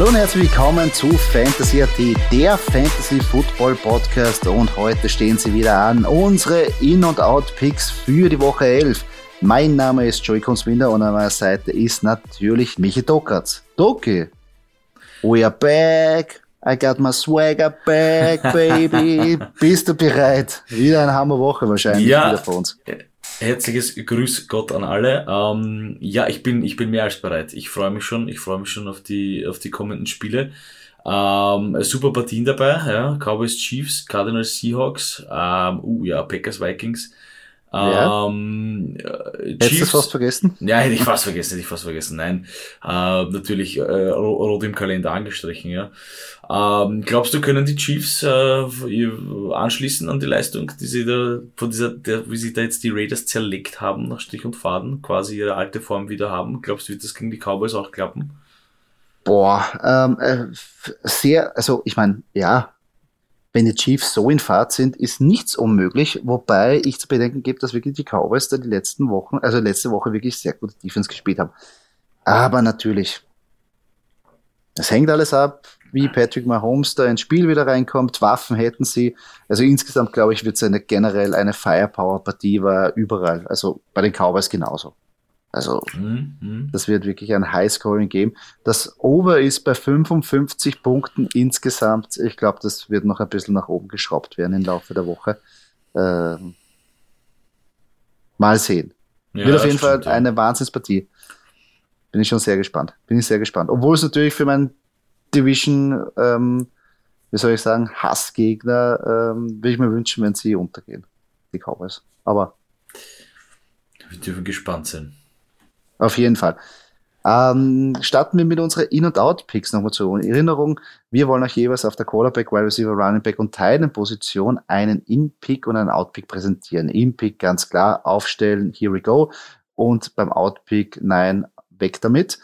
Hallo und herzlich willkommen zu Fantasy AT, der Fantasy Football Podcast. Und heute stehen sie wieder an. Unsere In- und Out-Picks für die Woche 11. Mein Name ist Joey Kunzwinder und an meiner Seite ist natürlich Michi Dokatz. Doki, we are back. I got my swagger back, baby. Bist du bereit? Wieder eine Hammerwoche wahrscheinlich Ja. wieder für uns. Herzliches Grüß Gott an alle. Ähm, ja, ich bin, ich bin mehr als bereit. Ich freue mich schon. Ich freue mich schon auf die, auf die kommenden Spiele. Ähm, super Partien dabei, ja. Cowboys Chiefs, Cardinals Seahawks, ähm, uh, ja, Packers Vikings. Ja. Ähm, äh, Hättest du fast vergessen? ja, hätte ich fast vergessen, hätte ich fast vergessen. Nein, äh, natürlich äh, ro- rot im Kalender angestrichen, ja. Ähm, glaubst du, können die Chiefs äh, anschließen an die Leistung, die sie da von dieser, der, wie sie da jetzt die Raiders zerlegt haben nach Strich und Faden, quasi ihre alte Form wieder haben? Glaubst du, wird das gegen die Cowboys auch klappen? Boah, ähm, äh, sehr, also ich meine, ja, wenn die Chiefs so in Fahrt sind, ist nichts unmöglich, wobei ich zu bedenken gebe, dass wirklich die Cowboys da die letzten Wochen, also letzte Woche wirklich sehr gute Defense gespielt haben. Aber natürlich, es hängt alles ab, wie Patrick Mahomes da ins Spiel wieder reinkommt, Waffen hätten sie. Also insgesamt, glaube ich, wird es eine generell eine Firepower-Partie, war überall, also bei den Cowboys genauso. Also Hm, hm. das wird wirklich ein High-Scoring-Game. Das Over ist bei 55 Punkten insgesamt. Ich glaube, das wird noch ein bisschen nach oben geschraubt werden im Laufe der Woche. Ähm, mal sehen. Ja, wird auf jeden Fall stimmt, ja. eine Wahnsinnspartie. Bin ich schon sehr gespannt. Bin ich sehr gespannt. Obwohl es natürlich für meinen Division, ähm, wie soll ich sagen, Hassgegner, ähm, würde ich mir wünschen, wenn sie untergehen. Die Cowboys. Aber Wir dürfen gespannt sein. Auf jeden Fall. Ähm, starten wir mit unseren In- und Out-Picks nochmal zur Erinnerung. Wir wollen euch jeweils auf der Quarterback, Wide Receiver, Running Back und Position einen In-Pick und einen Out-Pick präsentieren. In-Pick ganz klar aufstellen, here we go. Und beim Out-Pick, nein, weg damit.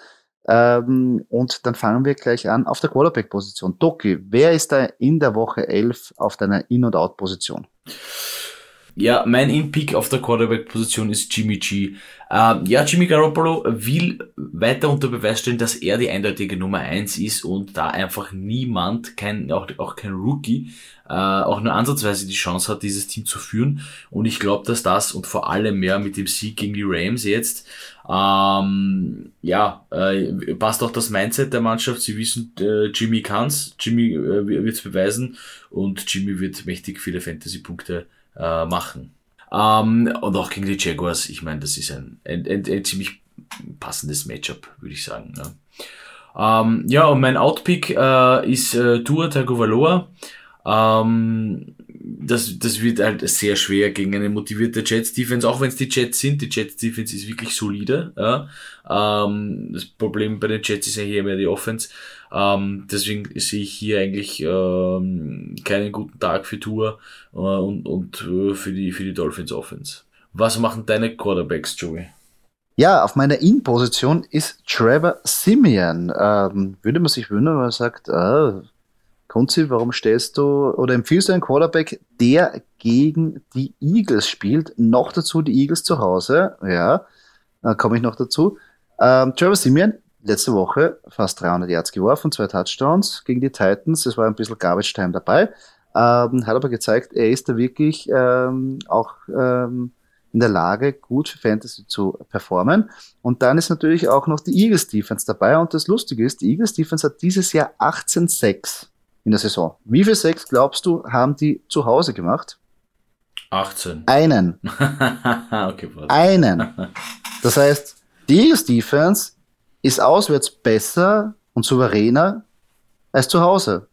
Ähm, und dann fangen wir gleich an auf der Quarterback-Position. Doki, wer ist da in der Woche 11 auf deiner In- und Out-Position? Ja, mein In-Pick auf der Quarterback-Position ist Jimmy G. Ähm, ja, Jimmy Garoppolo will weiter unter Beweis stellen, dass er die eindeutige Nummer eins ist und da einfach niemand, kein, auch, auch kein Rookie, äh, auch nur ansatzweise die Chance hat, dieses Team zu führen. Und ich glaube, dass das und vor allem mehr mit dem Sieg gegen die Rams jetzt, ähm, ja, äh, passt auch das Mindset der Mannschaft. Sie wissen, äh, Jimmy kann's, Jimmy äh, wird's beweisen und Jimmy wird mächtig viele Fantasy-Punkte äh, machen. Ähm, und auch gegen die Jaguars, ich meine, das ist ein, ein, ein, ein ziemlich passendes Matchup, würde ich sagen. Ja, ähm, ja und mein Outpick äh, ist äh, Tua Tagovailoa. Ähm, das, das wird halt sehr schwer gegen eine motivierte Jets-Defense, auch wenn es die Jets sind. Die Jets-Defense ist wirklich solide. Ja. Ähm, das Problem bei den Jets ist ja hier mehr die Offense. Ähm, deswegen sehe ich hier eigentlich ähm, keinen guten Tag für Tour äh, und, und äh, für die, für die Dolphins Offense. Was machen deine Quarterbacks, Joey? Ja, auf meiner In-Position ist Trevor Simeon. Ähm, würde man sich wundern, wenn man sagt, ah, Kunzi, warum stellst du oder empfiehlst du einen Quarterback, der gegen die Eagles spielt? Noch dazu die Eagles zu Hause. Ja, da komme ich noch dazu. Ähm, Trevor Simeon, letzte Woche fast 300 Yards geworfen, zwei Touchdowns gegen die Titans. Es war ein bisschen Garbage Time dabei. Ähm, hat aber gezeigt, er ist da wirklich ähm, auch ähm, in der Lage, gut für Fantasy zu performen. Und dann ist natürlich auch noch die Eagles Defense dabei. Und das Lustige ist, die Eagles Defense hat dieses Jahr 18-6 in der Saison. Wie viel Sex glaubst du, haben die zu Hause gemacht? 18. Einen. okay? Einen. Das heißt, die Eagles Defense ist auswärts besser und souveräner als zu Hause.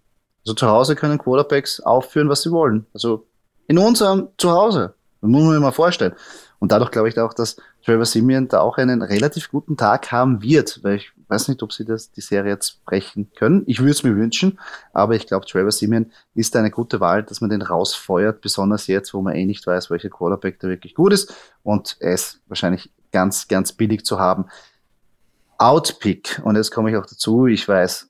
Also zu Hause können Quarterbacks aufführen, was sie wollen. Also in unserem Zuhause. Das muss man sich mal vorstellen. Und dadurch glaube ich auch, dass Trevor Simeon da auch einen relativ guten Tag haben wird, weil ich weiß nicht, ob sie das, die Serie jetzt brechen können. Ich würde es mir wünschen, aber ich glaube, Trevor Simeon ist eine gute Wahl, dass man den rausfeuert, besonders jetzt, wo man eh nicht weiß, welcher Quarterback da wirklich gut ist und er ist wahrscheinlich ganz, ganz billig zu haben. Outpick, und jetzt komme ich auch dazu, ich weiß,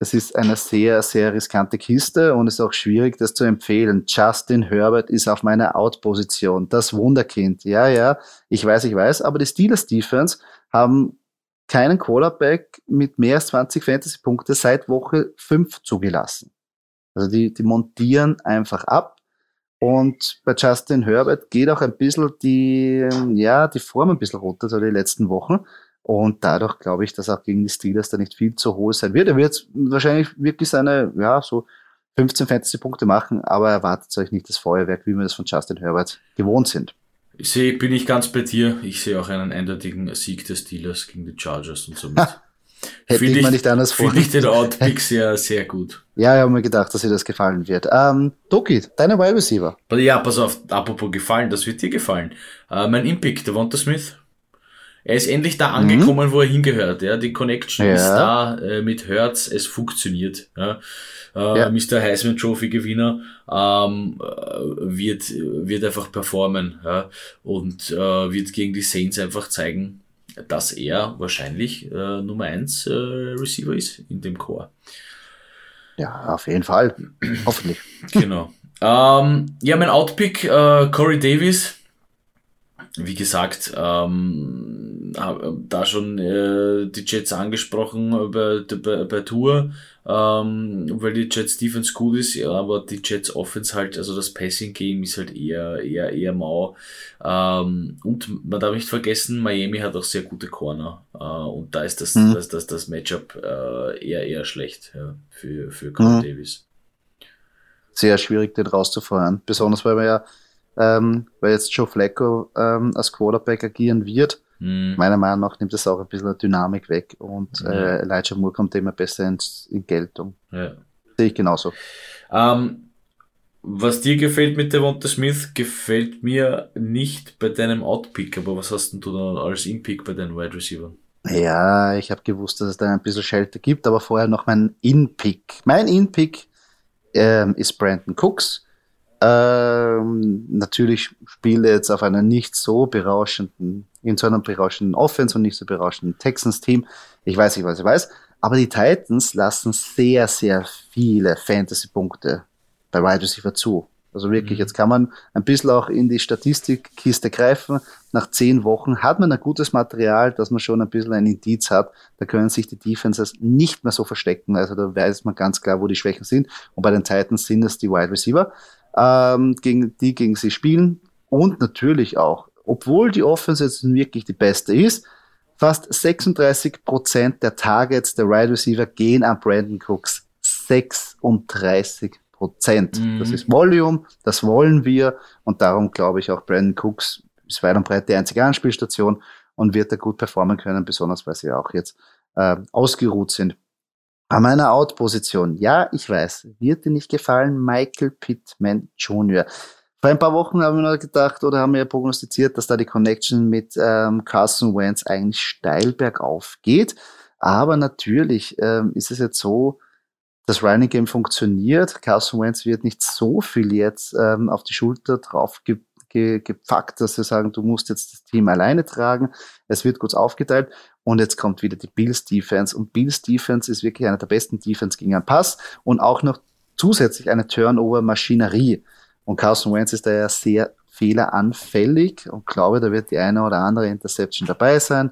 das ist eine sehr, sehr riskante Kiste und es ist auch schwierig, das zu empfehlen. Justin Herbert ist auf meiner Out-Position, das Wunderkind. Ja, ja, ich weiß, ich weiß, aber die Steelers Defense haben keinen Quarterback mit mehr als 20 Fantasy-Punkte seit Woche 5 zugelassen. Also die, die montieren einfach ab. Und bei Justin Herbert geht auch ein bisschen die, ja, die Form ein bisschen runter, so die letzten Wochen. Und dadurch glaube ich, dass auch gegen die Steelers da nicht viel zu hoch sein wird. Er wird wahrscheinlich wirklich seine, ja, so 15 Fantasy-Punkte machen, aber erwartet euch nicht das Feuerwerk, wie wir das von Justin Herbert gewohnt sind. Ich sehe, bin ich ganz bei dir. Ich sehe auch einen eindeutigen Sieg des Steelers gegen die Chargers und somit. Hätte ich, ich mir nicht anders Finde ich den Outpick sehr, sehr gut. Ja, ich habe mir gedacht, dass dir das gefallen wird. Ähm, Doki, deine Wide Receiver. Ja, pass auf, apropos gefallen, das wird dir gefallen. Äh, mein Impick, der Wonta Smith. Er ist endlich da mhm. angekommen, mhm. wo er hingehört. Ja, die Connection ja. ist da äh, mit Hertz, es funktioniert. Ja. Äh, ja. Mr. Heisman Trophy Gewinner ähm, äh, wird wird einfach performen ja, und äh, wird gegen die Saints einfach zeigen, dass er wahrscheinlich äh, Nummer eins äh, Receiver ist in dem Chor. Ja, auf jeden Fall. Hoffentlich. Genau. Ähm, ja, mein Outpick, äh, Corey Davis wie gesagt, ähm, da schon äh, die Jets angesprochen bei, bei, bei Tour, ähm, weil die Jets Defense gut ist, ja, aber die Jets Offense halt, also das Passing Game ist halt eher, eher, eher mau. Ähm, und man darf nicht vergessen, Miami hat auch sehr gute Corner. Äh, und da ist das, mhm. das, das, das Matchup äh, eher, eher schlecht ja, für, für Corey mhm. Davis. Sehr schwierig, den rauszufeuern. Besonders weil wir ja ähm, weil jetzt Joe Flacco ähm, als Quarterback agieren wird. Mhm. Meiner Meinung nach nimmt das auch ein bisschen Dynamik weg und ja. äh, Elijah Moore kommt immer besser ins, in Geltung. Ja. Sehe ich genauso. Ähm, was dir gefällt mit Devonta Smith, gefällt mir nicht bei deinem Outpick, aber was hast denn du da als Inpick bei deinen Wide Receiver? Ja, ich habe gewusst, dass es da ein bisschen Shelter gibt, aber vorher noch mein In-Pick. Mein In-Pick ähm, ist Brandon Cooks. Ähm, natürlich spielt er jetzt auf einer nicht so berauschenden, in so einem berauschenden Offense und nicht so berauschenden Texans-Team. Ich weiß nicht, was ich weiß. Aber die Titans lassen sehr, sehr viele Fantasy-Punkte bei Wide Receiver zu. Also wirklich, mhm. jetzt kann man ein bisschen auch in die Statistikkiste greifen. Nach zehn Wochen hat man ein gutes Material, dass man schon ein bisschen ein Indiz hat. Da können sich die Defenses nicht mehr so verstecken. Also da weiß man ganz klar, wo die Schwächen sind. Und bei den Titans sind es die Wide Receiver ähm, gegen die gegen sie spielen. Und natürlich auch, obwohl die Offense jetzt wirklich die beste ist, fast 36 Prozent der Targets der Wide Receiver gehen an Brandon Cooks. 36 Prozent. Mhm. Das ist Volume, das wollen wir und darum glaube ich auch Brandon Cooks ist weit und breit die einzige Anspielstation und wird da gut performen können, besonders weil sie auch jetzt äh, ausgeruht sind. An meiner Out-Position, ja, ich weiß, wird dir nicht gefallen, Michael Pittman Jr. Vor ein paar Wochen haben wir noch gedacht oder haben wir prognostiziert, dass da die Connection mit ähm, Carson Wentz eigentlich steil bergauf geht. Aber natürlich ähm, ist es jetzt so, das Running Game funktioniert. Carson Wentz wird nicht so viel jetzt ähm, auf die Schulter drauf ge ge gepackt, dass sie sagen, du musst jetzt das Team alleine tragen. Es wird kurz aufgeteilt. Und jetzt kommt wieder die Bills Defense. Und Bills Defense ist wirklich einer der besten Defense gegen einen Pass und auch noch zusätzlich eine Turnover-Maschinerie. Und Carson Wentz ist da ja sehr fehleranfällig und glaube, da wird die eine oder andere Interception dabei sein.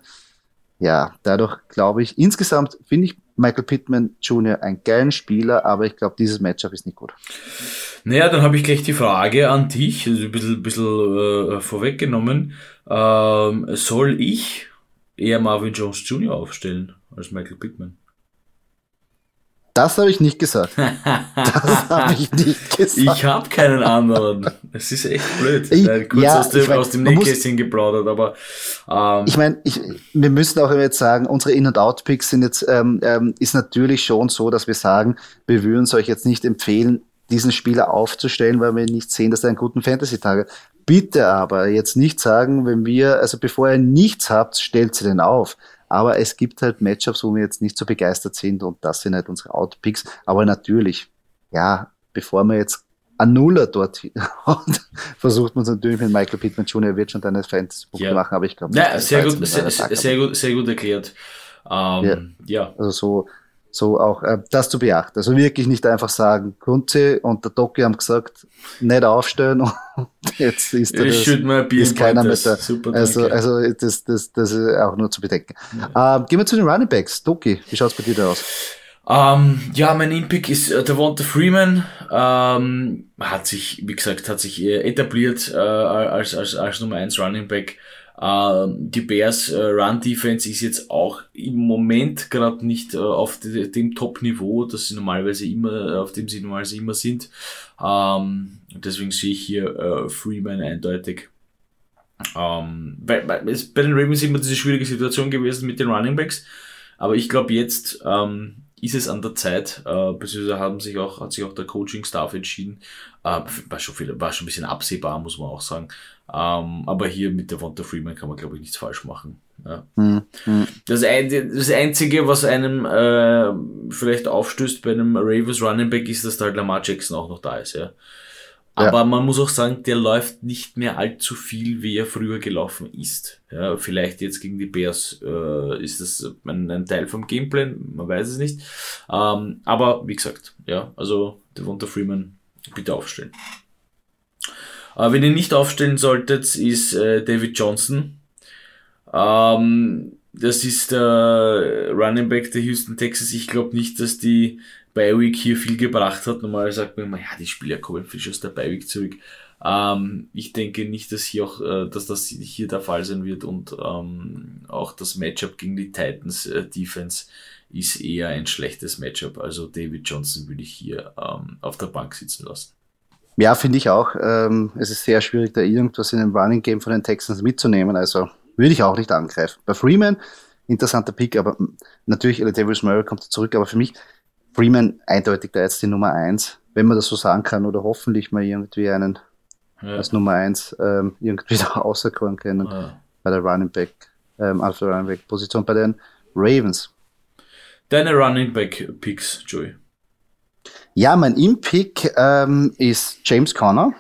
Ja, dadurch glaube ich, insgesamt finde ich Michael Pittman Jr. einen geilen Spieler, aber ich glaube, dieses Matchup ist nicht gut. Naja, dann habe ich gleich die Frage an dich, also ein bisschen, bisschen äh, vorweggenommen. Ähm, soll ich eher Marvin Jones Jr. aufstellen als Michael Pittman. Das habe ich nicht gesagt. Das habe ich nicht gesagt. Ich habe keinen anderen. Es ist echt blöd. Ich, Kurz ja, aus dem, mein, aus dem Nähkästchen geplaudert, aber ähm, ich meine, wir müssen auch jetzt sagen, unsere In- und Out-Picks sind jetzt ähm, ähm, ist natürlich schon so, dass wir sagen, wir würden es euch jetzt nicht empfehlen, diesen Spieler aufzustellen, weil wir nicht sehen, dass er einen guten Fantasy-Tag hat. Bitte aber jetzt nicht sagen, wenn wir, also bevor ihr nichts habt, stellt sie den auf. Aber es gibt halt Matchups, wo wir jetzt nicht so begeistert sind und das sind halt unsere Outpicks. Aber natürlich, ja, bevor man jetzt ein Nuller dort versucht man es natürlich mit Michael Pittman Jr. wird schon deine Fans ja. machen, aber ich glaube, ja, sehr gut, sehr, sehr, gut, sehr gut erklärt. Ähm, ja. ja. Also so, So auch äh, das zu beachten. Also wirklich nicht einfach sagen, Kunze und der Doki haben gesagt, nicht aufstellen und jetzt ist, Ich das, ist in keiner mit da. Super, Also, danke. also das, das, das ist auch nur zu bedenken. Ähm, gehen wir zu den Running Backs. Doki, wie schaut's bei dir da aus? Ähm, ja, mein Impick ist äh, Devonta Freeman. Ähm, hat sich, wie gesagt, hat sich äh, etabliert äh, als, als, als Nummer 1 Running Back. Ähm, die Bears äh, Run Defense ist jetzt auch im Moment gerade nicht äh, auf de, dem Top-Niveau, das sie normalerweise immer, auf dem sie normalerweise immer sind. Ähm, deswegen sehe ich hier äh, Freeman eindeutig. Ähm, bei, den Ravens immer diese schwierige Situation gewesen mit den Running Backs. Aber ich glaube, jetzt ist es an der Zeit, äh, beziehungsweise haben sich auch, hat sich auch der Coaching-Staff entschieden. Äh, war, schon viel, war schon ein bisschen absehbar, muss man auch sagen. Ähm, aber hier mit der Devonta Freeman kann man, glaube ich, nichts falsch machen. Ja. Hm, hm. Das, ein, das Einzige, was einem äh, vielleicht aufstößt bei einem Ravens Running Back, ist, dass da halt Lamar Jackson auch noch da ist. Ja. Aber man muss auch sagen, der läuft nicht mehr allzu viel, wie er früher gelaufen ist. Ja, vielleicht jetzt gegen die Bears äh, ist das ein, ein Teil vom Gameplan, man weiß es nicht. Ähm, aber wie gesagt, ja, also Devonta Freeman bitte aufstellen. Äh, wenn ihr nicht aufstellen solltet, ist äh, David Johnson. Ähm, das ist der Running Back der Houston Texas. Ich glaube nicht, dass die Bi-Week hier viel gebracht hat. Normal sagt man immer, ja, die Spieler kommen frisch aus der Bi-Week zurück. Ähm, ich denke nicht, dass hier auch, äh, dass das hier der Fall sein wird und ähm, auch das Matchup gegen die Titans äh, Defense ist eher ein schlechtes Matchup. Also David Johnson würde ich hier ähm, auf der Bank sitzen lassen. Ja, finde ich auch. Ähm, es ist sehr schwierig, da irgendwas in dem Running Game von den Texans mitzunehmen. Also würde ich auch nicht angreifen. Bei Freeman, interessanter Pick, aber natürlich, Davis Murray kommt zurück, aber für mich Freeman eindeutig da jetzt die Nummer eins, wenn man das so sagen kann, oder hoffentlich mal irgendwie einen Ja. als Nummer eins ähm, irgendwie da auserkoren können Ja. bei der Running Back, ähm, auf der Running Back Position bei den Ravens. Deine Running Back Picks, Joey. Ja, mein Impick ähm, ist James Conner.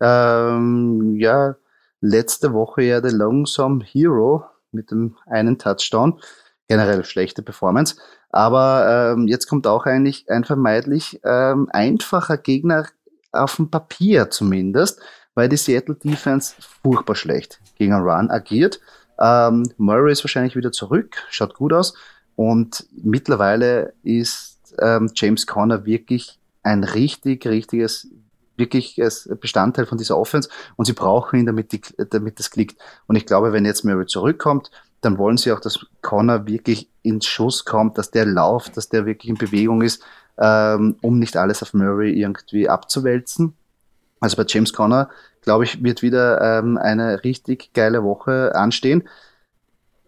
Ähm, ja, letzte Woche ja der Lonesome Hero mit dem einen Touchdown. Generell schlechte Performance. Aber ähm, jetzt kommt auch eigentlich ein vermeidlich ähm, einfacher Gegner auf dem Papier zumindest, weil die Seattle Defense furchtbar schlecht gegen einen Run agiert. Ähm, Murray ist wahrscheinlich wieder zurück, schaut gut aus. Und mittlerweile ist ähm, James Conner wirklich ein richtig, richtiges, wirkliches Bestandteil von dieser Offense und sie brauchen ihn, damit, die, damit das klickt. Und ich glaube, wenn jetzt Murray zurückkommt, dann wollen sie auch, dass Conner wirklich ins Schuss kommt, dass der lauft, dass der wirklich in Bewegung ist, ähm, um nicht alles auf Murray irgendwie abzuwälzen. Also bei James Conner, glaube ich, wird wieder ähm, eine richtig geile Woche anstehen.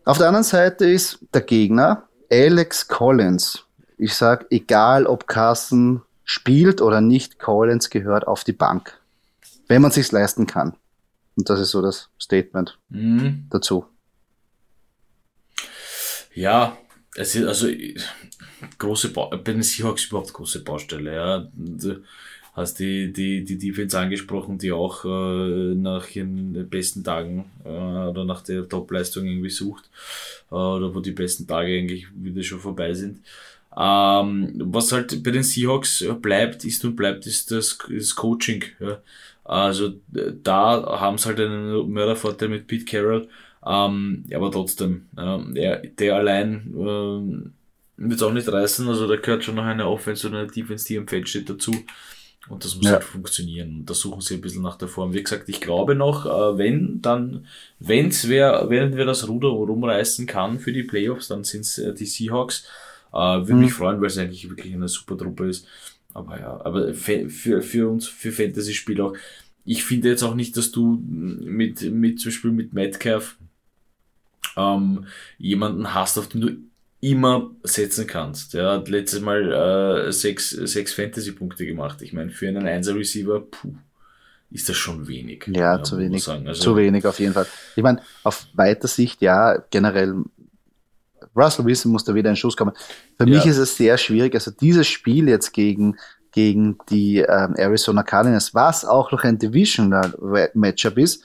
Auf der anderen Seite ist der Gegner Alex Collins. Ich sag, egal ob Carson spielt oder nicht, Collins gehört auf die Bank. Wenn man sich's leisten kann. Und das ist so das Statement Mhm. dazu. Ja, es ist also große ba bei den Seahawks überhaupt große Baustelle. Ja, du hast die die die Defense angesprochen, die auch äh, nach ihren besten Tagen äh, oder nach der Topleistung irgendwie sucht äh, oder wo die besten Tage eigentlich wieder schon vorbei sind. Ähm, was halt bei den Seahawks bleibt, ist und bleibt, ist das, das Coaching. Ja. Also äh, da haben sie halt einen Mördervorteil mit Pete Carroll. Ähm, aber trotzdem, ähm, der, der allein ähm, wird es auch nicht reißen. Also da gehört schon noch eine Offense und eine Defense, die im Feld steht dazu. Und das muss Ja. halt funktionieren. Und da suchen sie ein bisschen nach der Form. Wie gesagt, ich glaube noch, äh, wenn, dann, wenn's wer, wenn wer das Ruder rumreißen kann für die Playoffs, dann sind's äh, die Seahawks. Äh, Würde Mhm. mich freuen, weil es eigentlich wirklich eine super Truppe ist. Aber ja, aber für, für, uns, für Fantasy-Spiel auch. Ich finde jetzt auch nicht, dass du mit, mit, zum Beispiel mit Metcalf, ähm, jemanden hast, auf den du immer setzen kannst. Der hat letztes Mal äh, sechs, sechs Fantasy-Punkte gemacht. Ich meine, für einen Einser-Receiver, puh, ist das schon wenig. Ja, zu muss man wenig. Also, Zu wenig auf jeden Fall. Ich meine, auf weiter Sicht, ja, generell, Russell Wilson muss da wieder in Schuss kommen. Für Ja. mich ist es sehr schwierig. Also dieses Spiel jetzt gegen, gegen die ähm, Arizona Cardinals, was auch noch ein Divisional Matchup ist,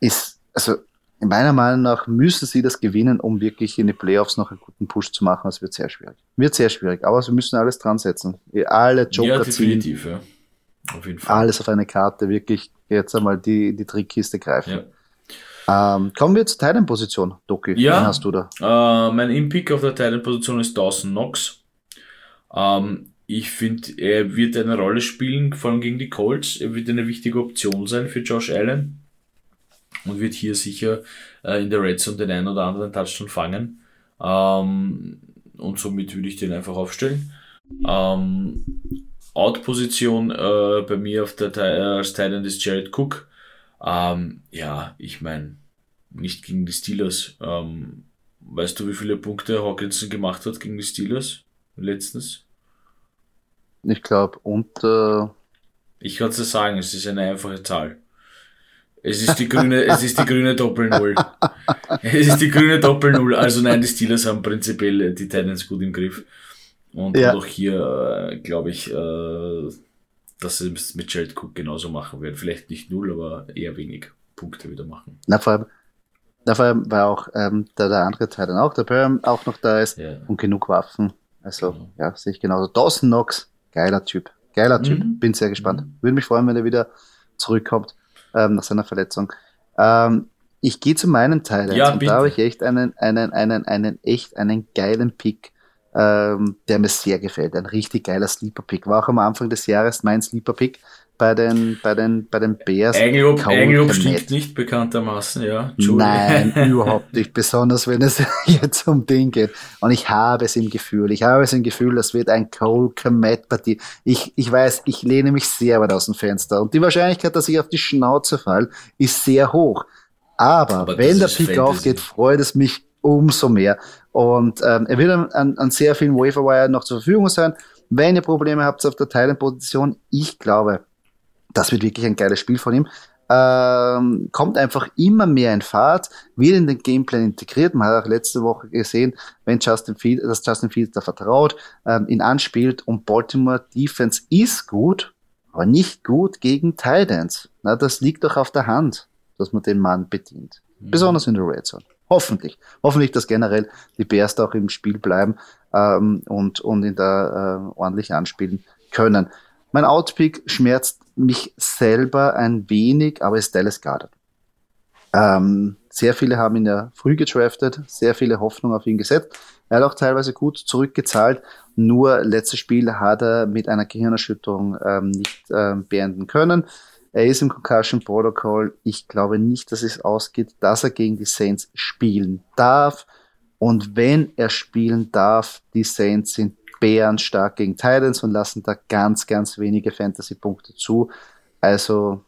ist, also meiner Meinung nach müssen sie das gewinnen, um wirklich in die Playoffs noch einen guten Push zu machen. Das wird sehr schwierig. Wird sehr schwierig, aber sie müssen alles dran setzen. Alle Joker ja, definitiv, ziehen. Ja. Auf jeden Fall. Alles auf eine Karte, wirklich jetzt einmal die, die Trickkiste greifen. Ja. Ähm, kommen wir zur Titan-Position, Doki. Ja, Wen hast du da? Äh, mein Impick auf der Titan-Position ist Dawson Knox. Ähm, ich finde, er wird eine Rolle spielen, vor allem gegen die Colts. Er wird eine wichtige Option sein für Josh Allen und wird hier sicher äh, in der Red Zone den einen oder anderen Touchdown fangen. Ähm, und somit würde ich den einfach aufstellen. Ähm, Out-Position äh, bei mir auf der äh, als Thailand ist Jared Cook. Ähm, ja, ich meine, nicht gegen die Steelers. Ähm, weißt du, wie viele Punkte Hawkinson gemacht hat gegen die Steelers letztens? Ich glaube, unter. Ich kann es dir sagen, es ist eine einfache Zahl. Es ist die grüne, es ist die grüne Doppel-Null. Es ist die grüne Doppel-Null. Also nein, die Steelers haben prinzipiell die Titans gut im Griff. Und ja. auch hier äh, glaube ich, äh, dass sie es mit Jared Cook genauso machen werden. Vielleicht nicht null, aber eher wenig Punkte wieder machen. Na, vor allem, na, vor allem weil auch ähm, der, der andere Teil dann auch, der Perm auch noch da ist ja. und genug Waffen. Also, genau. ja, sehe ich genauso. Dawson Knox, geiler Typ. Geiler Typ. Mhm. Bin sehr gespannt. Mhm. Würde mich freuen, wenn er wieder zurückkommt ähm, nach seiner Verletzung. Ähm, ich gehe zu meinem Teil ja, und da habe ich echt einen, einen, einen, einen, echt einen geilen Pick, ähm, der mir sehr gefällt. Ein richtig geiler Sleeper-Pick. War auch am Anfang des Jahres mein Sleeper-Pick bei den, bei den, bei den Bears. Eigenlob stimmt nicht bekanntermaßen, ja. Nein, überhaupt nicht. Besonders wenn es jetzt um den geht. Und ich habe es im Gefühl. Ich habe es im Gefühl, das wird ein Cole Komet Partie. Ich, ich weiß, ich lehne mich sehr weit aus dem Fenster. Und die Wahrscheinlichkeit, dass ich auf die Schnauze fall, ist sehr hoch. Aber, Aber wenn der Pick Fantasy. aufgeht, freut es mich umso mehr. Und ähm, er wird an, an, sehr vielen Waferwire noch zur Verfügung sein. Wenn ihr Probleme habt auf der Teilenposition, ich glaube, das wird wirklich ein geiles Spiel von ihm. Ähm, kommt einfach immer mehr in Fahrt, wird in den Gameplan integriert. Man hat auch letzte Woche gesehen, wenn Justin Fields, dass Justin Fields da vertraut, ähm, ihn anspielt und Baltimore Defense ist gut, aber nicht gut gegen Titans. Na, das liegt doch auf der Hand, dass man den Mann bedient. Mhm. Besonders in der Red Zone. Hoffentlich. Hoffentlich, dass generell die Bears da auch im Spiel bleiben ähm, und, und ihn da äh, ordentlich anspielen können. Mein Outpick schmerzt mich selber ein wenig, aber ist Dallas Goddard. Ähm, sehr viele haben ihn ja früh gedraftet, sehr viele Hoffnung auf ihn gesetzt. Er hat auch teilweise gut zurückgezahlt, nur letztes Spiel hat er mit einer Gehirnerschütterung ähm, nicht ähm, beenden können. Er ist im Concussion Protocol. Ich glaube nicht, dass es ausgeht, dass er gegen die Saints spielen darf. Und wenn er spielen darf, die Saints sind bärenstark gegen Titans und lassen da ganz, ganz wenige Fantasy-Punkte zu. Also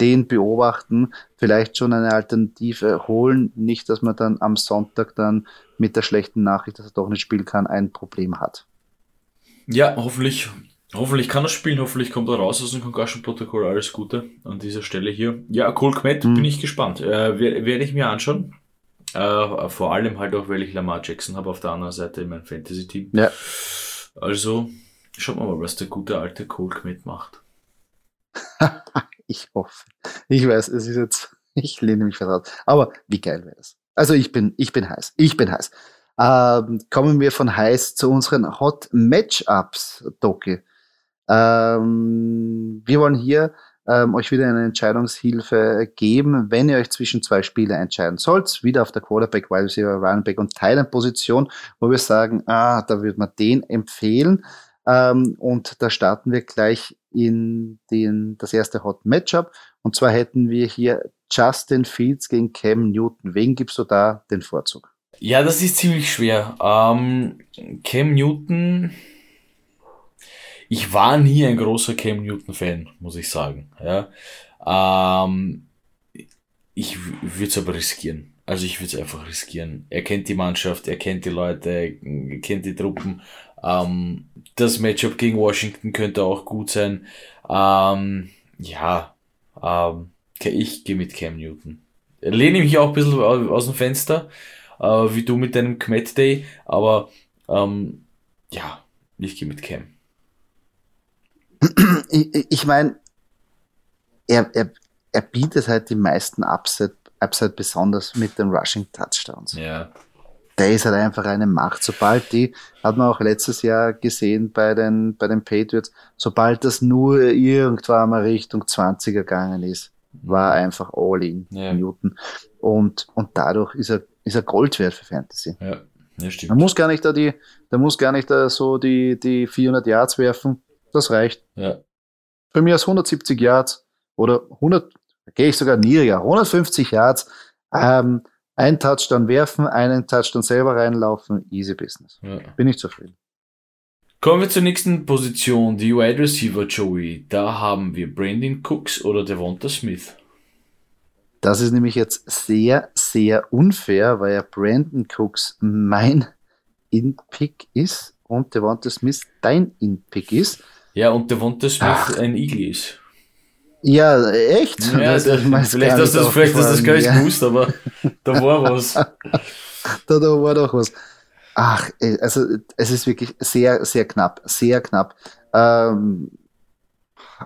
den beobachten, vielleicht schon eine Alternative holen, nicht, dass man dann am Sonntag dann mit der schlechten Nachricht, dass er doch nicht spielen kann, ein Problem hat. Ja, hoffentlich, hoffentlich kann er spielen, hoffentlich kommt er raus aus dem Concussion-Protokoll, alles Gute an dieser Stelle hier. Ja, Cole Kmet, mhm. bin ich gespannt. Äh, Werde ich mir anschauen. Äh, vor allem halt auch, weil ich Lamar Jackson habe auf der anderen Seite in meinem Fantasy-Team. Ja. Also, schauen wir mal, was der gute alte Cold Kmet macht. ich hoffe. Ich weiß, es ist jetzt, ich lehne mich vertraut. Aber wie geil wäre das? Also ich bin, ich bin heiß. Ich bin heiß. Ähm, kommen wir von heiß zu unseren Hot Matchups, Doki. Ähm, wir wollen hier ähm, euch wieder eine Entscheidungshilfe geben, wenn ihr euch zwischen zwei Spiele entscheiden sollt, wieder auf der Quarterback, Wide Receiver, Running Back und Thailand Position, wo wir sagen, ah, da würde man den empfehlen. Ähm, und da starten wir gleich in den, das erste Hot Matchup. Und zwar hätten wir hier Justin Fields gegen Cam Newton. Wen gibst du da den Vorzug? Ja, das ist ziemlich schwer. Ähm, Cam Newton ich war nie ein großer Cam Newton-Fan, muss ich sagen. Ja. Ähm, ich würde es aber riskieren. Also ich würde es einfach riskieren. Er kennt die Mannschaft, er kennt die Leute, er kennt die Truppen. Ähm, das Matchup gegen Washington könnte auch gut sein. Ähm, ja, ähm, ich gehe mit Cam Newton. Lehne mich auch ein bisschen aus dem Fenster, äh, wie du mit deinem Kmet Day, aber ähm, ja, ich gehe mit Cam ich, meine, er, er, er bietet halt die meisten Upset Upside besonders mit den Rushing Touchdowns. Ja. Der ist halt einfach eine Macht. Sobald die, hat man auch letztes Jahr gesehen bei den, bei den Patriots, sobald das nur irgendwann mal Richtung 20 gegangen ist, war einfach all in Ja. Newton. Und, und dadurch ist er, ist er Gold wert für Fantasy. Ja, ja stimmt. Man muss gar nicht da die, da muss gar nicht da so die, die 400 Yards werfen. Das reicht. Ja. Bei mir ist 170 Yards oder 100, da gehe ich sogar niedriger, 150 Yards, ähm, ein Touchdown werfen, einen Touchdown selber reinlaufen, easy business. ja. Bin ich zufrieden. Kommen wir zur nächsten Position, die Wide Receiver Joey. Da haben wir Brandon Cooks oder Devonta Smith. Das ist nämlich jetzt sehr, sehr unfair, weil ja Brandon Cooks mein In-Pick ist und Devonta Smith dein In-Pick ist. Ja, und Devonta Smith Ach. ein Eagle ist. Ja, echt? Ja, Das der, jetzt vielleicht hast du das, vielleicht hast das gar nicht aufgefallen. gewusst, aber da war was. da, da war doch was. Ach, ey, also es ist wirklich sehr, sehr knapp, sehr knapp. Ähm,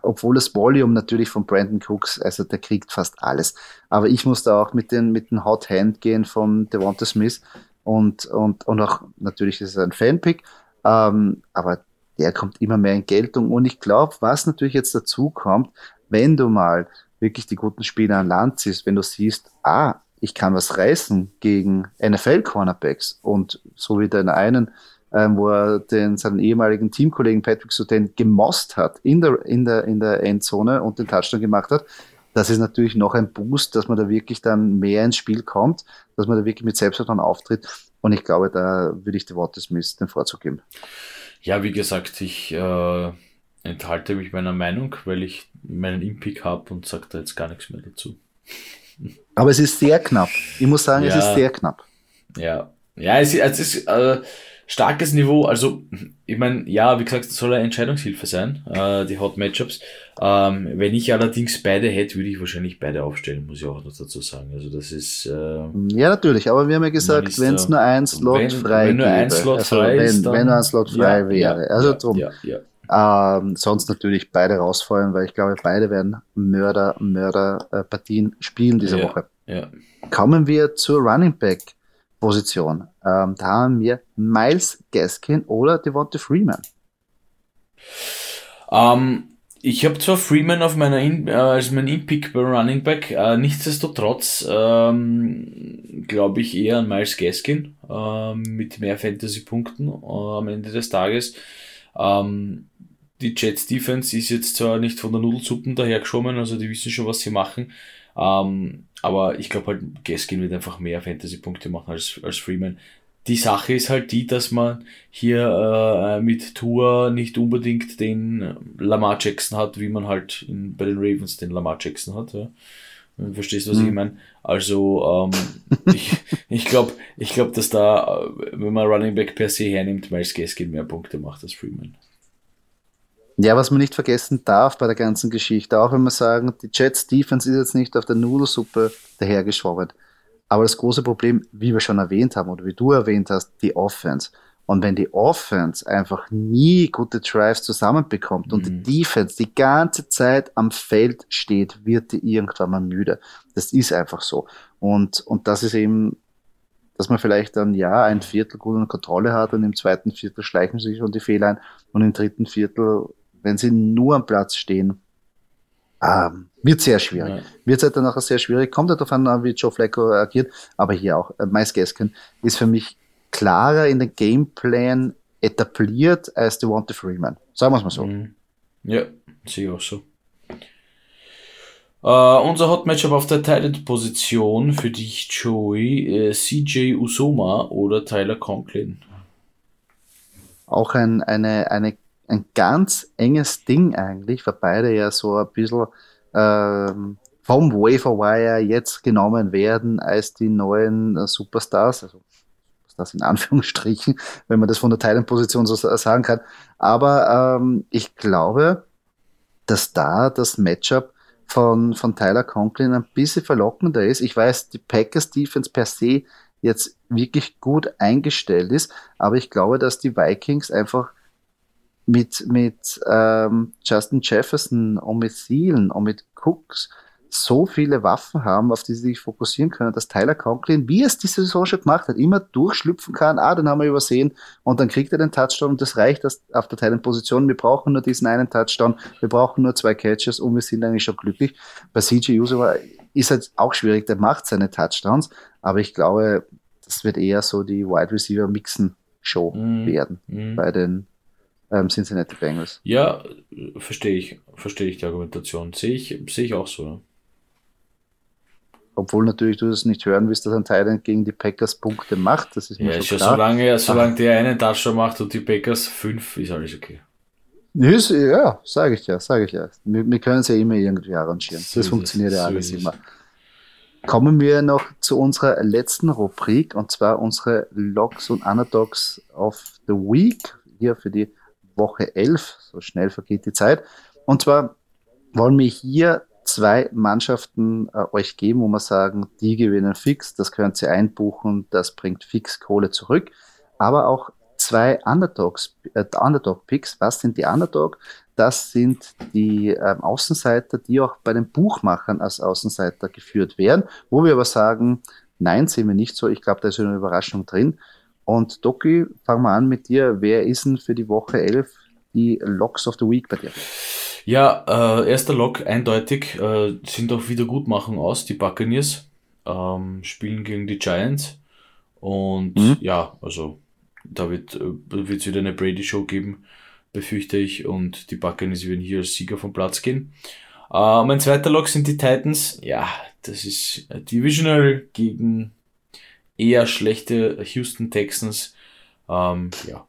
obwohl das Volume natürlich von Brandon Cooks, also der kriegt fast alles. Aber ich muss da auch mit den, mit den Hot Hand gehen von Devonta Smith und, und, und auch natürlich ist es ein Fanpick, ähm, aber der kommt immer mehr in Geltung und ich glaube, was natürlich jetzt dazu kommt, wenn du mal wirklich die guten Spieler an Land siehst, wenn du siehst, ah, ich kann was reißen gegen NFL-Cornerbacks und so wie den einen, ähm, wo er den, seinen ehemaligen Teamkollegen Patrick Sutan gemost hat in der, in der, in der Endzone und den Touchdown gemacht hat, das ist natürlich noch ein Boost, dass man da wirklich dann mehr ins Spiel kommt, dass man da wirklich mit Selbstvertrauen auftritt. Und ich glaube, da würde ich die Worte Smith den Vorzug geben. Ja, wie gesagt, ich äh, enthalte mich meiner Meinung, weil ich meinen Impick habe und sage da jetzt gar nichts mehr dazu. Aber es ist sehr knapp. Ich muss sagen, es Ja. ist sehr knapp. Ja, ja, es ist, es ist äh, starkes Niveau. Also, ich meine, ja, wie gesagt, es soll eine Entscheidungshilfe sein, äh, die Hot Matchups. Ähm, wenn ich allerdings beide hätte, würde ich wahrscheinlich beide aufstellen, muss ich auch noch dazu sagen. Also, das ist. Äh, Ja, natürlich, aber wir haben ja gesagt, wenn es nur ein Slot wenn- frei wenn nur ein Slot also frei wenn, ist, dann- wenn nur ein Slot frei ja, wäre. ja, also ja, drum. Ja, ja. Ähm, sonst natürlich beide rausfallen, weil ich glaube, beide werden Mörder, Mörder-Partien spielen diese. Woche. Kommen wir zur Running Back Position. Ähm, da haben wir Miles Gaskin oder Devonta Freeman. Ähm, ich habe zwar Freeman auf meiner In äh, als mein In-Pick bei Running Back, äh, nichtsdestotrotz ähm, glaube ich eher an Miles Gaskin ähm, mit mehr Fantasy-Punkten äh, am Ende des Tages. Ähm, die Jets Defense ist jetzt zwar nicht von der Nudelsuppen dahergeschwommen, also die wissen schon, was sie machen. Ähm, aber ich glaube halt, Gaskin wird einfach mehr Fantasy-Punkte machen als, als Freeman. Die Sache ist halt die, dass man hier äh, mit Tour nicht unbedingt den Lamar Jackson hat, wie man halt in, bei den Ravens den Lamar Jackson hat. Ja. Du verstehst, was Hm. ich meine? Also, ähm, ich, ich glaube, ich glaub, dass da, äh, wenn man Running Back per se hernimmt, Miles Gaskin mehr Punkte macht als Freeman. Ja, was man nicht vergessen darf bei der ganzen Geschichte, auch wenn wir sagen, die Jets Defense ist jetzt nicht auf der Nudelsuppe dahergeschwommen. Aber das große Problem, wie wir schon erwähnt haben oder wie du erwähnt hast, die Offense. Und wenn die Offense einfach nie gute Drives zusammenbekommt und Mhm. die Defense die ganze Zeit am Feld steht, wird die irgendwann mal müde. Das ist einfach so. Und, und das ist eben, dass man vielleicht dann ja ein Viertel gut unter Kontrolle hat und im zweiten Viertel schleichen sich schon die Fehler ein und im dritten Viertel, wenn sie nur am Platz stehen, ähm, wird sehr schwierig. Ja. Wird halt dann nachher sehr schwierig. Kommt halt darauf an, wie Joe Flacco agiert. Aber hier auch, äh, Miles Gaskin ist für mich klarer in den Gameplan etabliert als Devonta Freeman. Sagen wir es mal so. Mhm. Ja, sehe ich auch so. Äh, unser Hot Matchup auf der Titan-Position für dich, Joey, äh, CJ Usoma oder Tyler Conklin. Auch ein, eine, eine, ein ganz enges Ding eigentlich, weil beide ja so ein bisschen ähm, vom Wafer Wire jetzt genommen werden als die neuen äh, Superstars. Also das in Anführungsstrichen, wenn man das von der Teilenposition so sa- sagen kann. Aber ähm, ich glaube, dass da das Matchup von, von Tyler Conklin ein bisschen verlockender ist. Ich weiß, die Packers Defense per se jetzt wirklich gut eingestellt ist, aber ich glaube, dass die Vikings einfach mit, mit ähm, Justin Jefferson und mit Thielen und mit Cooks so viele Waffen haben, auf die sie sich fokussieren können, dass Tyler Conklin, wie er es diese Saison schon gemacht hat, immer durchschlüpfen kann. Ah, den haben wir übersehen und dann kriegt er den Touchdown und das reicht das auf der Teilenposition. Wir brauchen nur diesen einen Touchdown, wir brauchen nur zwei Catches und wir sind eigentlich schon glücklich. Bei CJ User ist halt auch schwierig, der macht seine Touchdowns, aber ich glaube, das wird eher so die Wide Receiver Mixen Show mm, werden mm. bei den ähm, Cincinnati Bengals. Ja, verstehe ich, verstehe ich die Argumentation. Sehe ich, sehe ich auch so. Obwohl natürlich du das nicht hören willst, dass ein Titan gegen die Packers Punkte macht. Das ist mir ja, schon klar. Solange, solange der einen Touchdown macht und die Packers fünf, ist alles okay. Ja, sage ich ja, sage ich ja. Wir, wir können es ja immer irgendwie arrangieren. Das so funktioniert ja alles so immer. Kommen wir noch zu unserer letzten Rubrik und zwar unsere Logs und Underdogs of the Week hier für die Woche 11. So schnell vergeht die Zeit. Und zwar wollen wir hier zwei Mannschaften äh, euch geben, wo wir sagen, die gewinnen fix, das könnt ihr einbuchen, das bringt fix Kohle zurück. Aber auch zwei Underdogs, äh, Underdog-Picks. Was sind die Underdog? Das sind die ähm, Außenseiter, die auch bei den Buchmachern als Außenseiter geführt werden, wo wir aber sagen, nein, sehen wir nicht so. Ich glaube, da ist eine Überraschung drin. Und Doki, fangen wir an mit dir. Wer ist denn für die Woche 11 die Locks of the Week bei dir? Ja, äh, erster Lock eindeutig äh, sind auch Wiedergutmachung aus. Die Buccaneers ähm, spielen gegen die Giants. Und mhm. ja, also da wird äh, es wieder eine Brady-Show geben, befürchte ich. Und die Buccaneers werden hier als Sieger vom Platz gehen. Äh, mein zweiter Lock sind die Titans. Ja, das ist Divisional gegen eher schlechte Houston Texans. Ähm, ja,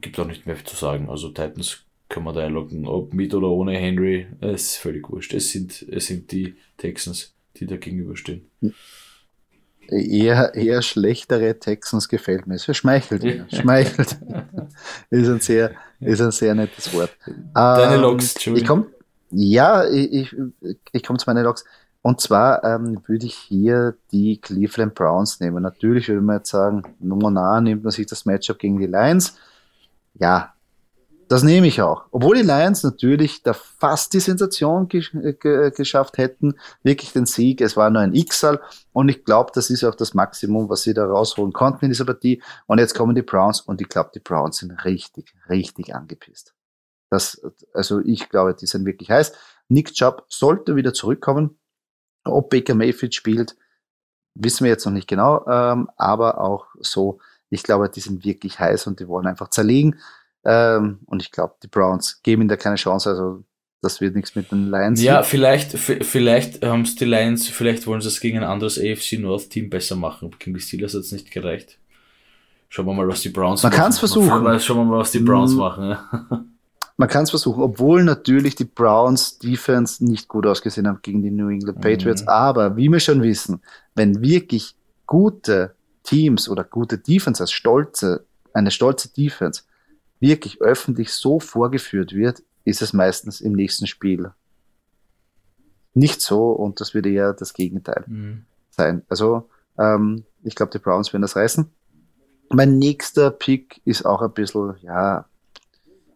gibt auch nicht mehr zu sagen. Also Titans kann man da einloggen, ob mit oder ohne Henry, ist völlig wurscht. Es sind, es sind die Texans, die da gegenüberstehen. Eher, eher schlechtere Texans gefällt mir. Es schmeichelt mir. Schmeichelt. ist, ein sehr, ist ein sehr nettes Wort. Deine ähm, Logs, Ich komm, ja, ich, ich, ich komme zu meinen Logs. Und zwar ähm, würde ich hier die Cleveland Browns nehmen. Natürlich würde man jetzt sagen, Nummer nah nimmt man sich das Matchup gegen die Lions. Ja, das nehme ich auch. Obwohl die Lions natürlich da fast die Sensation gesch geschafft hätten, wirklich den Sieg. Es war nur ein Xal und ich glaube, das ist auch das Maximum, was sie da rausholen konnten in dieser Partie. Und jetzt kommen die Browns und ich glaube, die Browns sind richtig, richtig angepisst. Das, also ich glaube, die sind wirklich heiß. Nick Chubb sollte wieder zurückkommen. Ob Baker Mayfield spielt, wissen wir jetzt noch nicht genau, ähm, aber auch so, ich glaube, die sind wirklich heiß und die wollen einfach zerlegen. Ähm, und ich glaube, die Browns geben ihnen da keine Chance. Also das wird nichts mit den Lions. Ja, vielleicht, vielleicht haben es die Lions, vielleicht wollen sie es gegen ein anderes AFC North Team besser machen. Gegen die Steelers hat es nicht gereicht. Schauen wir mal, was die Browns Man machen. Man kann es versuchen. Schauen wir mal, was die Browns mm. machen. Man kann es versuchen, obwohl natürlich die Browns Defense nicht gut ausgesehen haben gegen die New England Patriots. Mhm. Aber wie wir schon wissen, wenn wirklich gute Teams oder gute Defense als stolze, eine stolze Defense wirklich öffentlich so vorgeführt wird, ist es meistens im nächsten Spiel nicht so und das wird eher das Gegenteil mhm. sein. Also ähm, ich glaube, die Browns werden das reißen. Mein nächster Pick ist auch ein bisschen, ja,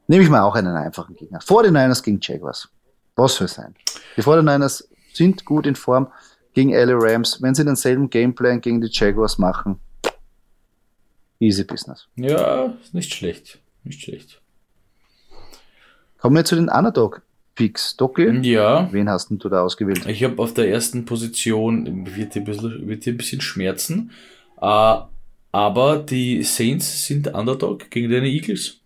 nehme ich mal auch einen einfachen Gegner. 49ers gegen Jaguars. Was soll sein? Die 49ers sind gut in Form gegen LA Rams. Wenn sie denselben Gameplan gegen die Jaguars machen, easy business. Ja, nicht schlecht. Nicht schlecht. Kommen wir zu den Underdog-Picks. Doki? Ja. Wen hast du da ausgewählt? Ich habe auf der ersten Position, wird hier ein bisschen, wird hier ein bisschen schmerzen, äh, aber die Saints sind Underdog gegen deine Eagles.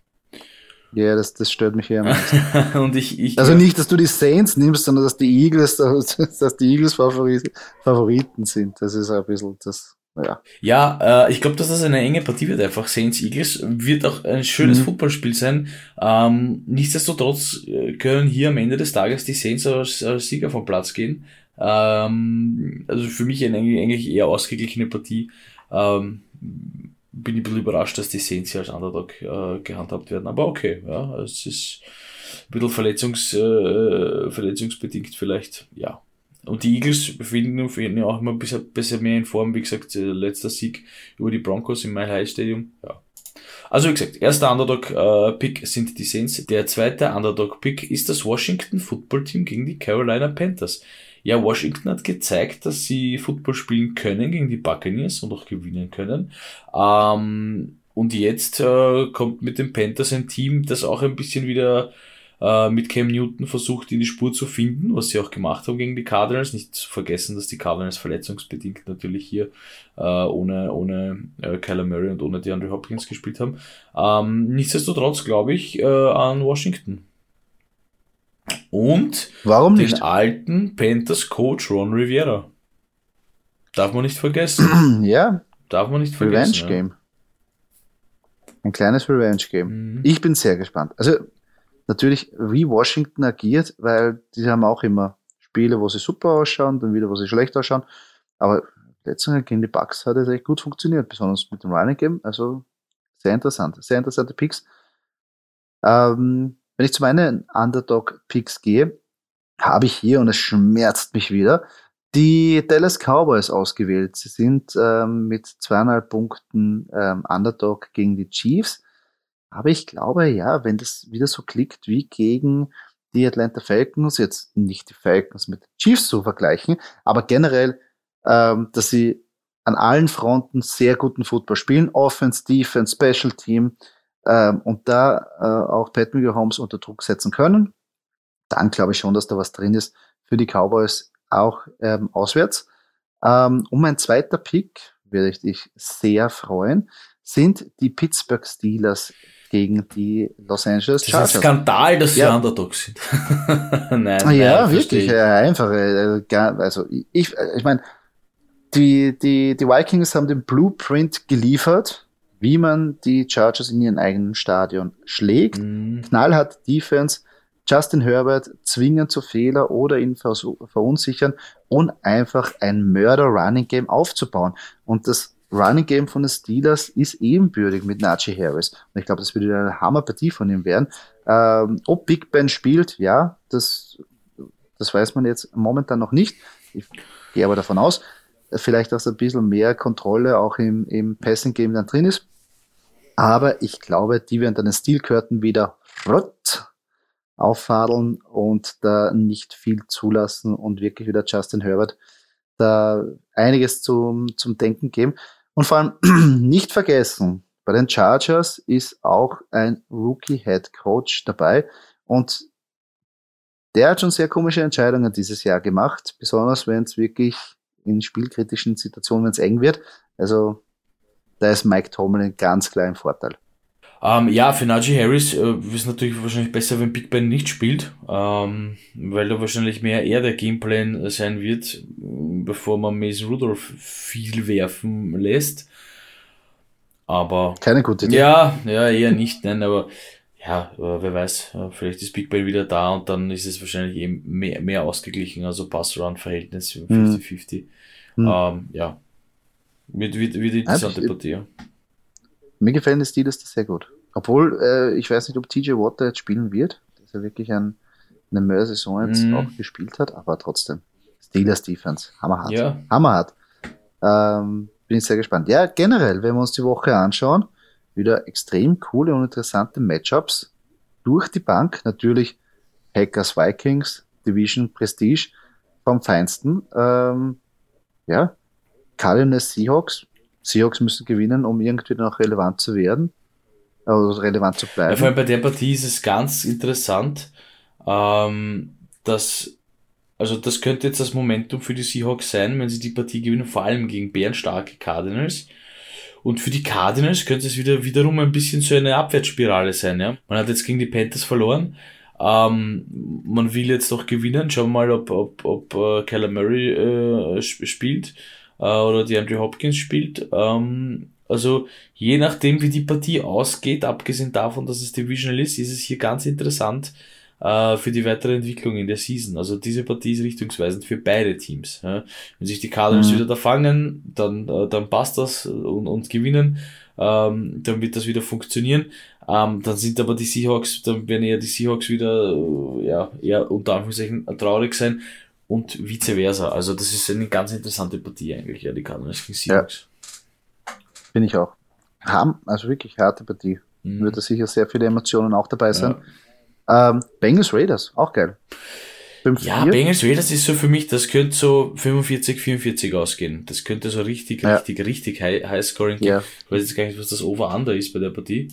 Ja, das, das stört mich ja und ich, ich Also nicht, dass du die Saints nimmst, sondern dass die Eagles, dass die Eagles Favoriten sind. Das ist ein bisschen das. Ja, ja äh, ich glaube, dass das eine enge Partie wird, einfach Saints Eagles. Wird auch ein schönes mhm. Footballspiel sein. Ähm, nichtsdestotrotz äh, können hier am Ende des Tages die Saints als, als Sieger vom Platz gehen. Ähm, also für mich eine eigentlich eher ausgeglichene Partie. Ähm, bin ich ein bisschen überrascht, dass die Saints hier als Underdog äh, gehandhabt werden. Aber okay, ja, es ist ein bisschen verletzungs, äh, verletzungsbedingt vielleicht, ja. Und die Eagles befinden sich auch immer ein bisschen, bisschen mehr in Form. Wie gesagt, letzter Sieg über die Broncos im Mile High Stadium. Ja. Also wie gesagt, erster Underdog-Pick äh, sind die Saints. Der zweite Underdog-Pick ist das Washington Football Team gegen die Carolina Panthers. Ja, Washington hat gezeigt, dass sie Football spielen können gegen die Buccaneers und auch gewinnen können. Ähm, und jetzt äh, kommt mit den Panthers ein Team, das auch ein bisschen wieder äh, mit Cam Newton versucht, in die Spur zu finden, was sie auch gemacht haben gegen die Cardinals. Nicht zu vergessen, dass die Cardinals verletzungsbedingt natürlich hier äh, ohne, ohne äh, Kyler Murray und ohne DeAndre Hopkins gespielt haben. Ähm, nichtsdestotrotz glaube ich äh, an Washington. Und Warum den nicht? alten Panthers Coach Ron Rivera. Darf man nicht vergessen. ja, Darf man nicht vergessen. Revenge Game. Ein kleines Revenge Game. Mhm. Ich bin sehr gespannt. Also natürlich, wie Washington agiert, weil die haben auch immer Spiele, wo sie super ausschauen, dann wieder, wo sie schlecht ausschauen. Aber letztes gegen die Bucks hat es echt gut funktioniert, besonders mit dem Running Game. Also sehr interessant, sehr interessante Picks. Ähm, wenn ich zu meinen Underdog-Picks gehe, habe ich hier, und es schmerzt mich wieder, die Dallas Cowboys ausgewählt. Sie sind ähm, mit zweieinhalb Punkten ähm, Underdog gegen die Chiefs. Aber ich glaube, ja, wenn das wieder so klickt wie gegen die Atlanta Falcons, jetzt nicht die Falcons mit den Chiefs zu vergleichen, aber generell, ähm, dass sie an allen Fronten sehr guten Football spielen, Offense, Defense, Special Team, ähm, und da äh, auch Pat Holmes unter Druck setzen können, dann glaube ich schon, dass da was drin ist für die Cowboys auch ähm, auswärts. Ähm, und mein zweiter Pick, würde ich dich sehr freuen, sind die Pittsburgh Steelers gegen die Los Angeles Das ist Chargers. ein Skandal, dass sie Ja. Underdogs sind. nein, ja, nein, wirklich, äh, gar- Also ich, ich meine, die, die, die Vikings haben den Blueprint geliefert, wie man die Chargers in ihrem eigenen Stadion schlägt. Mhm. knallhart Defense, Justin Herbert zwingen zu Fehler oder ihn verunsichern und einfach ein Mörder-Running-Game aufzubauen. Und das Running-Game von den Steelers ist ebenbürtig mit Najee Harris. Und ich glaube, das würde eine Hammerpartie von ihm werden. Ähm, ob Big Ben spielt, ja, das, das weiß man jetzt momentan noch nicht. Ich gehe aber davon aus, vielleicht, dass ein bisschen mehr Kontrolle auch im, im Passing-Game dann drin ist. Aber ich glaube, die werden dann den Stilkörten wieder rot auffadeln und da nicht viel zulassen und wirklich wieder Justin Herbert da einiges zum, zum Denken geben. Und vor allem nicht vergessen, bei den Chargers ist auch ein Rookie-Head Coach dabei und der hat schon sehr komische Entscheidungen dieses Jahr gemacht, besonders wenn es wirklich in spielkritischen Situationen, wenn es eng wird. Also da ist Mike Tomlin ganz klar im Vorteil. Ähm, ja, für Najee Harris äh, ist natürlich wahrscheinlich besser, wenn Big Ben nicht spielt, ähm, weil da wahrscheinlich mehr er der Gameplan sein wird, bevor man Mason Rudolph viel werfen lässt. Aber Keine gute Idee. ja, ja, eher nicht, nein, aber ja, äh, wer weiß, äh, vielleicht ist Big Ben wieder da und dann ist es wahrscheinlich eben mehr, mehr ausgeglichen, also Pass-Run-Verhältnis 50-50. Hm. Ähm, ja, wird, wird, wird eine interessante ich- Partie. ja. Mir gefallen die Steelers das sehr gut. Obwohl, äh, ich weiß nicht, ob TJ Watt da jetzt spielen wird, dass er wirklich ein, eine Mörder-Saison jetzt Mhm. auch gespielt hat, aber trotzdem. Steelers Defense, hammerhart. Ja. Hammerhart. Ähm, bin ich sehr gespannt. Ja, generell, wenn wir uns die Woche anschauen, wieder extrem coole und interessante Matchups durch die Bank. Natürlich Packers Vikings, Division Prestige vom Feinsten. Ähm, ja, Cardinals Seahawks. Seahawks müssen gewinnen, um irgendwie noch relevant zu werden. Also relevant zu Ja, vor allem bleiben. bei der Partie ist es ganz interessant, ähm, dass, also das könnte jetzt das Momentum für die Seahawks sein, wenn sie die Partie gewinnen, vor allem gegen bärenstarke Cardinals. Und für die Cardinals könnte es wieder wiederum ein bisschen so eine Abwärtsspirale sein. Ja? Man hat jetzt gegen die Panthers verloren. Ähm, man will jetzt doch gewinnen. Schauen wir mal, ob, ob, ob äh, Kyler Murray äh, sp- spielt äh, oder die Andrew Hopkins spielt. Ähm, also je nachdem, wie die Partie ausgeht, abgesehen davon, dass es Divisional ist, ist es hier ganz interessant äh, für die weitere Entwicklung in der Season. Also diese Partie ist richtungsweisend für beide Teams. Ja. Wenn sich die Cardinals Mhm. wieder da fangen, dann, äh, dann passt das und, und gewinnen, ähm, dann wird das wieder funktionieren. Ähm, dann sind aber die Seahawks, dann werden eher die Seahawks wieder äh, ja, eher unter Anführungszeichen traurig sein und vice versa. Also das ist eine ganz interessante Partie eigentlich, ja, die Cardinals gegen Seahawks. Bin ich auch. Ham, also wirklich harte Partie. Mhm. Wird da sicher sehr viele Emotionen auch dabei sein. Ja. Ähm, Bengals Raiders, auch geil. 5-4. Ja, Bengals Raiders ist so für mich, das könnte so 45, 44 ausgehen. Das könnte so richtig, Ja. richtig, richtig high, high scoring gehen. Ja. Ich weiß jetzt gar nicht, was das Over-Under ist bei der Partie.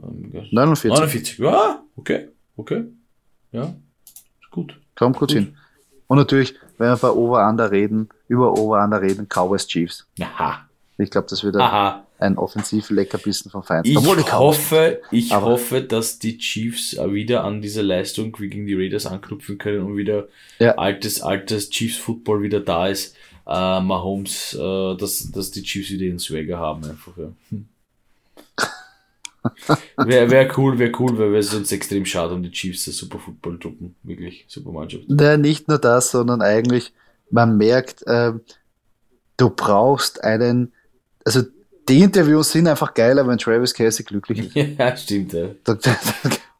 Ähm, ja. 49. 49. Ja, okay, okay. Ja, gut. Kommt gut, Gut. hin. Und natürlich, wenn wir bei Over-Under reden, über Over-Under reden, Cowboys Chiefs. Aha, Ich glaube, das wird ein, aha. ein offensiv Leckerbissen vom Feind. Ich Cowboys- hoffe, ich Aber- hoffe, dass die Chiefs wieder an diese Leistung wie gegen die Raiders anknüpfen können und wieder Ja. altes, altes Chiefs Football wieder da ist. Äh, Mahomes, äh, dass, dass die Chiefs wieder ihren Swagger haben einfach, ja. Hm. Wäre wär cool, wäre cool, weil es uns extrem schade um die Chiefs, der Super Football Truppen. Wirklich, super Mannschaft. Ja, nicht nur das, sondern eigentlich, man merkt, ähm, du brauchst einen, also die Interviews sind einfach geiler, wenn Travis Casey glücklich ist. Ja, stimmt, ja. Das,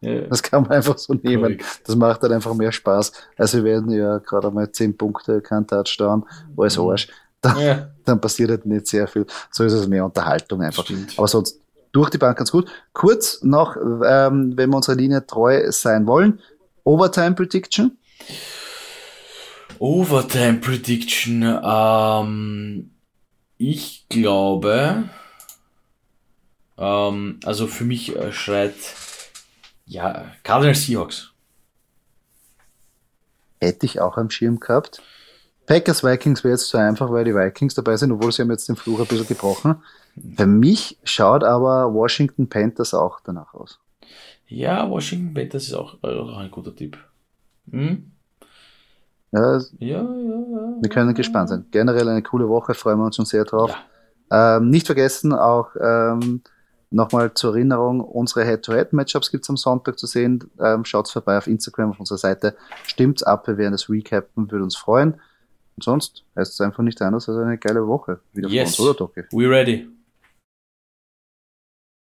ja. das kann man einfach so nehmen. Das macht dann einfach mehr Spaß. Also wir werden ja gerade mal 10 Punkte, kein Touchdown, alles Mhm. Arsch. Dann, ja, dann passiert halt nicht sehr viel. So ist es mehr Unterhaltung einfach. stimmt. Aber sonst durch die Bank ganz gut. Kurz noch, ähm, wenn wir unserer Linie treu sein wollen, Overtime Prediction. Overtime Prediction. Ähm, ich glaube, ähm, also für mich äh, schreit ja Cardinals Seahawks. Hätte ich auch am Schirm gehabt. Packers Vikings wäre jetzt zu einfach, weil die Vikings dabei sind, obwohl sie haben jetzt den Fluch ein bisschen gebrochen. Für mich schaut aber Washington Panthers auch danach aus. Ja, Washington Panthers ist auch, auch ein guter Tipp. Hm? Ja, Ja, ja, wir können gespannt sein. Generell eine coole Woche, freuen wir uns schon sehr drauf. Ähm, nicht vergessen, auch ähm, nochmal zur Erinnerung, unsere Head-to-Head-Matchups gibt es am Sonntag zu sehen. Ähm, Schaut vorbei auf Instagram auf unserer Seite. Stimmt's ab, wir werden das recappen, würde uns freuen. Und sonst heißt es einfach nicht anders als eine geile Woche. Wieder von Yes. uns, oder Doki? We ready.